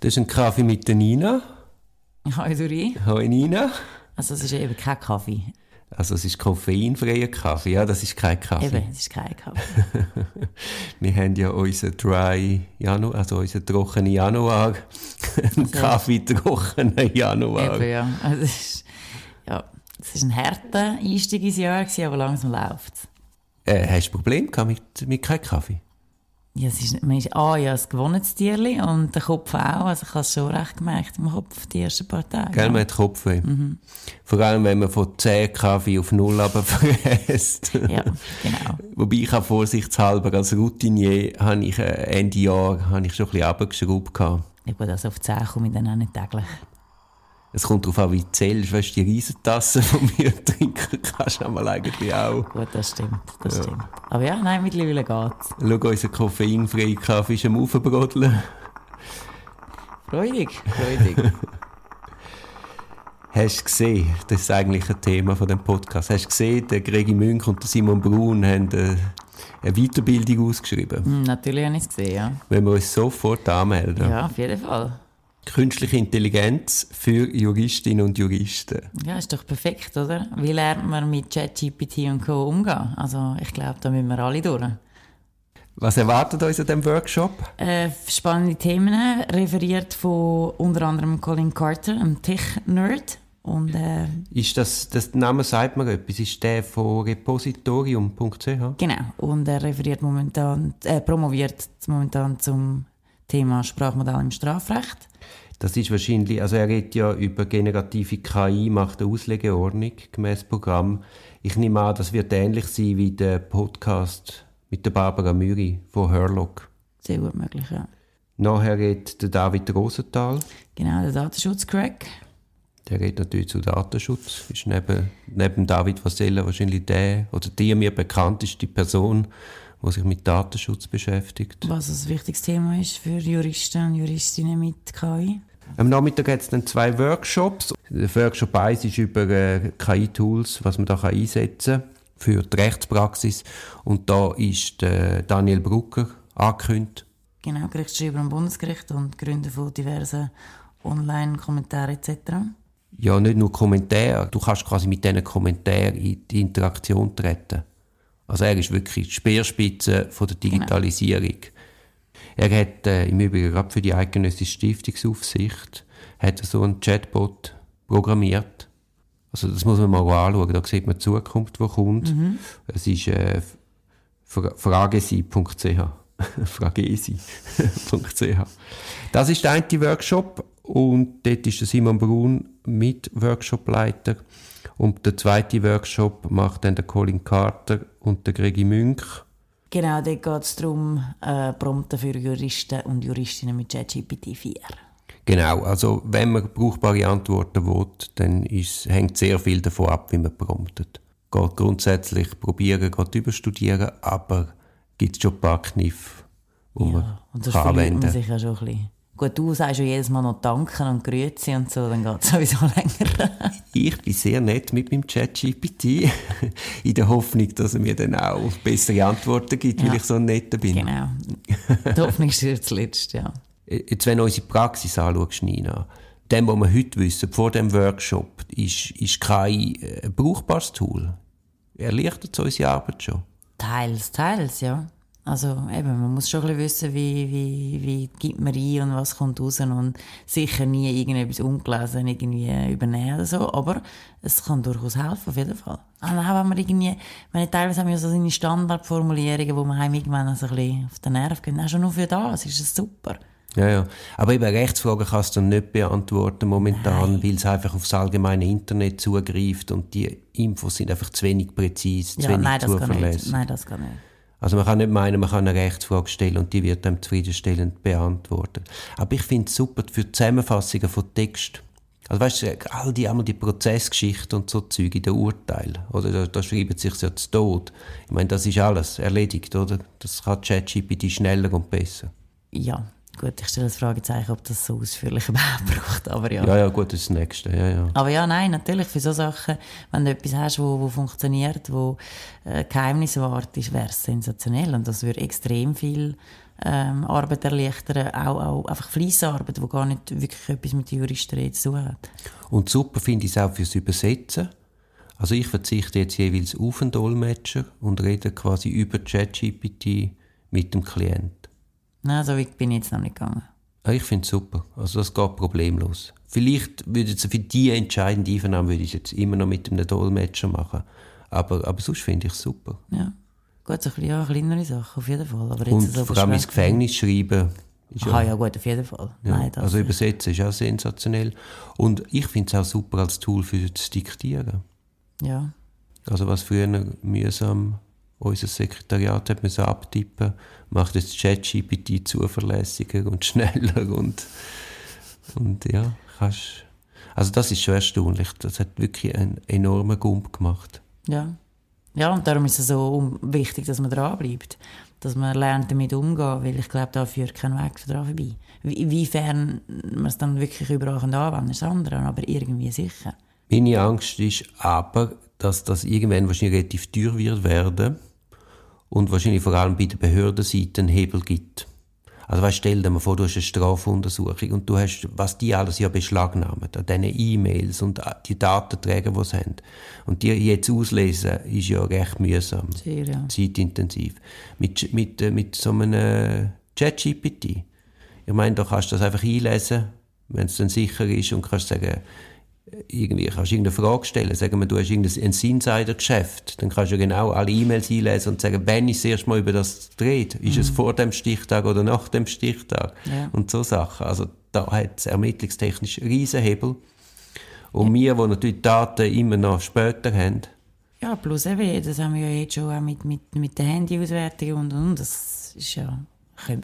Das ist ein Kaffee mit der Nina. Hi Duri. Hoi Nina. Also es ist eben kein Kaffee. Also es ist koffeinfreier Kaffee. Ja, das ist kein Kaffee. Eben, es ist kein Kaffee. Wir haben ja unseren Dry Januar, also unseren trockenen Januar. Ein Kaffee trockenen Januar. eben, ja. Also es ist, ja. Es ist ein harter Einstieg ins Jahr, gewesen, aber langsam läuft es. Äh, hast du ein Problem gehabt mit, mit keinem Kaffee? Ja, es ist, man ist, ah, ja, das gewonnenes Tierli und der Kopf auch. Also ich habe es schon recht gemerkt im Kopf die ersten paar Tage. Gell, man hat Kopfweh. Vor allem, wenn man von 10 Kaffee auf 0 runterfräst. Ja, genau. Wobei ich auch vorsichtshalber als Routinier habe ich äh, Ende Jahr habe ich schon ein bisschen runtergeschraubt. Ja gut, also auf 10 komme ich dann auch nicht täglich. Es kommt darauf an, wie du zählst. Weißt du, die Riesentassen von mir trinken kannst du einmal eigentlich auch. Gut, das stimmt, das stimmt. Aber ja, nein, mittlerweile geht's. Schau, unser koffeinfreier Kaffee ist am Aufbrodeln. Freudig, freudig. Hast du gesehen, das ist eigentlich ein Thema von dem Podcast, hast du gesehen, der Gregi Münch und der Simon Brun haben äh, eine Weiterbildung ausgeschrieben. Hm, natürlich habe ich es gesehen, ja. Wenn wir uns sofort anmelden. Ja, auf jeden Fall. Künstliche Intelligenz für Juristinnen und Juristen. Ja, ist doch perfekt, oder? Wie lernt man mit ChatGPT und Co. umgehen? Also, ich glaube, da müssen wir alle durch. Was erwartet uns an diesem Workshop? Äh, spannende Themen, referiert von unter anderem Colin Carter, einem Tech-Nerd. Und äh, Ist das, das der Name sagt mir etwas, ist der von repositorium.ch? genau, und er referiert momentan, äh, promoviert momentan zum Thema Sprachmodell im Strafrecht. Das ist wahrscheinlich, also er redet ja über generative KI, macht eine Auslegeordnung gemäß Programm. Ich nehme an, das wird ähnlich sein wie der Podcast mit der Barbara Müri von Herlock. Sehr gut möglich, ja. Nachher redet der David Rosenthal. Genau, der Datenschutz-Crack. Der redet natürlich zu Datenschutz. Ist neben, neben David Vasella wahrscheinlich der oder die mir bekannteste Person, die sich mit Datenschutz beschäftigt. Was ein wichtiges Thema ist für Juristen und Juristinnen mit KI. Am Nachmittag hat es dann zwei Workshops. Der Workshop 1 ist über äh, KI-Tools, was man da kann einsetzen kann für die Rechtspraxis. Und da ist äh, Daniel Brucker angekündigt. Genau, Gerichtsschreiber am Bundesgericht und Gründer von diversen Online-Kommentaren etc. Ja, nicht nur Kommentare, du kannst quasi mit diesen Kommentaren in die Interaktion treten. Also er ist wirklich die Speerspitze von der Digitalisierung. Er hat äh, im Übrigen gerade für die eidgenössische Stiftungsaufsicht hat so einen Chatbot programmiert. Also das muss man mal anschauen, da sieht man die Zukunft, die kommt. Es ist äh, fra- fragesi.ch fragesi.ch Das ist der eine Workshop und dort ist der Simon Brun mit Workshopleiter und der zweite Workshop macht dann der Colin Carter und der Gregi Münch. Genau, dort geht es darum, äh, Prompten für Juristen und Juristinnen mit ChatGPT 4. Genau, also wenn man brauchbare Antworten will, dann ist, hängt sehr viel davon ab, wie man promptet. Geht grundsätzlich probieren, geht überstudieren, aber gibt schon ein paar Kniffe, die man Und das kann man anwenden sich ja schon ein bisschen. Gut, du sagst ja jedes Mal noch Danken und Grüezi und so, dann geht es sowieso länger. Ich bin sehr nett mit meinem ChatGPT, in der Hoffnung, dass er mir dann auch bessere Antworten gibt, weil Ja. ich so ein netter bin. genau. Die Hoffnung stirbt zuletzt, ja. Jetzt, wenn du unsere Praxis anschaust, Nina, dem, was wir heute wissen, vor dem Workshop, ist, ist KI ein brauchbares Tool. Erleichtert es unsere Arbeit schon? Teils, teils, ja. Also eben, man muss schon ein bisschen wissen, wie, wie, wie gibt man ein und was kommt raus und sicher nie irgendetwas ungelesen irgendwie übernehmen oder so, aber es kann durchaus helfen, auf jeden Fall. Und auch wenn man irgendwie, wenn teilweise haben wir so seine Standardformulierungen, wo man irgendwann so ein bisschen auf den Nerv geht, auch schon nur für das ist es super. Ja, ja. Aber eben Rechtsfragen kannst du nicht beantworten momentan, weil es einfach aufs allgemeine Internet zugreift und die Infos sind einfach zu wenig präzise, zu Ja, wenig nein, das kann nicht. zuverlässig. Nein, das kann nicht. Also man kann nicht meinen, man kann eine Rechtsfrage stellen und die wird dann zufriedenstellend beantwortet. Aber ich finde es super für Zusammenfassungen von Text. Also weißt du, all die, einmal die Prozessgeschichte und so Zeug in den Urteilen, oder da, da schreibt sich ja zu Tod. Ich meine, das ist alles erledigt, oder? Das kann ChatGPT schneller und besser. Ja, gut, ich stelle das Fragezeichen, ob das so ausführlich überhaupt braucht, aber ja. Ja, ja, gut, das ist das Nächste, ja, ja. Aber ja, nein, natürlich, für so Sachen, wenn du etwas hast, wo, wo funktioniert, wo äh, Geheimnis wahrt, ist, wäre es sensationell. Und das würde extrem viel ähm, Arbeit erleichtern, auch, auch einfach Fleissarbeit, die gar nicht wirklich etwas mit Juristerei zu tun hat. Und super finde ich es auch fürs Übersetzen. Also ich verzichte jetzt jeweils auf einen Dolmetscher und rede quasi über ChatGPT mit dem Klient. Nein, so weit bin ich jetzt noch nicht gegangen. Ich finde es super. Also das geht problemlos. Vielleicht würde es für die entscheidende Einvernahme würde ich jetzt immer noch mit einem Dolmetscher machen. Aber, aber sonst finde ich es super. Ja. Gut, so ein bisschen, ja, kleinere Sachen, auf jeden Fall. Aber jetzt Und so vor allem ins Gefängnis schreiben. Ist ja, ja, gut, auf jeden Fall. Ja. Nein, also übersetzen ist auch sensationell. Und ich finde es auch super als Tool für das Diktieren. Ja. Also was früher mühsam unser Sekretariat hat müssen abtippen, macht jetzt ChatGPT zuverlässiger und schneller und, und ja, kannst, also das ist schon erstaunlich. Das hat wirklich einen enormen Gump gemacht. Ja. Ja, und darum ist es so wichtig, dass man dranbleibt. Dass man lernt, damit umzugehen, weil ich glaube, da führt kein Weg daran vorbei. Inwiefern man es dann wirklich überall anwenden kann, ist das andere, aber irgendwie sicher. Meine Angst ist aber, dass das irgendwann wahrscheinlich relativ teuer wird werden und wahrscheinlich vor allem bei der Behördenseite einen Hebel gibt. Also weißt, stell dir mal vor, du hast eine Strafuntersuchung und du hast, was die alles ja beschlagnahmen, an diesen E-Mails und die Datenträger, die sie haben. Und die jetzt auslesen, ist ja recht mühsam. Sehr, ja. Zeitintensiv. Mit, mit, äh, mit so einem Chat-GPT. Ich meine, da kannst du das einfach einlesen, wenn es dann sicher ist und kannst sagen, irgendwie kannst du irgendeine Frage stellen. Sagen wir, du hast irgendein Insider-Geschäft. Dann kannst du genau alle E-Mails einlesen und sagen, wenn ich das erste Mal über das dreht, ist mhm. es vor dem Stichtag oder nach dem Stichtag? Ja. Und so Sachen. Also da hat es ermittlungstechnisch Riesenhebel. Und ja. wir, die natürlich Daten immer noch später haben. Ja, plus eben, das haben wir ja jetzt schon auch mit, mit, mit der Handyauswertung und, und das ist ja,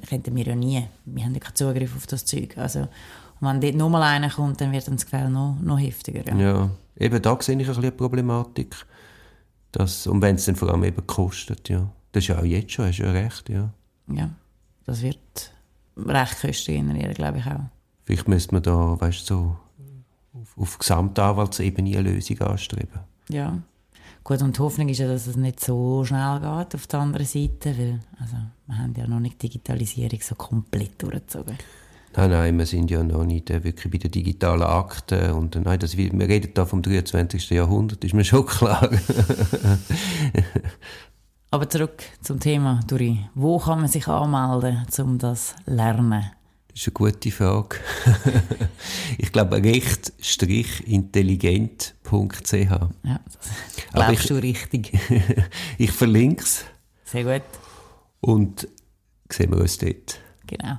könnten wir ja nie. Wir haben ja keinen Zugriff auf das Zeug. Also, wenn dort nochmal einer kommt, dann wird dann das Gefälle noch, noch heftiger. Ja. ja, eben da sehe ich ein bisschen eine Problematik. Dass, und wenn es dann vor allem eben kostet, ja. Das ist ja auch jetzt schon, hast du ja recht, ja. Ja, das wird recht Kosten generieren, glaube ich auch. Vielleicht müsste man da, weißt du, so auf, auf Gesamtanwaltsebene eine Lösung anstreben. Ja. Gut, und die Hoffnung ist ja, dass es nicht so schnell geht auf der anderen Seite, weil also, wir haben ja noch nicht die Digitalisierung so komplett durchgezogen. Nein, nein, wir sind ja noch nicht äh, wirklich bei den digitalen Akten. Und, äh, nein, das, wir reden da vom 23. Jahrhundert, ist mir schon klar. Aber zurück zum Thema, Duri. Wo kann man sich anmelden, um das zu lernen? Das ist eine gute Frage. ich glaube, recht-intelligent.ch. Ja, glaubst du richtig. ich verlinke es. Sehr gut. Und sehen wir uns dort. Genau.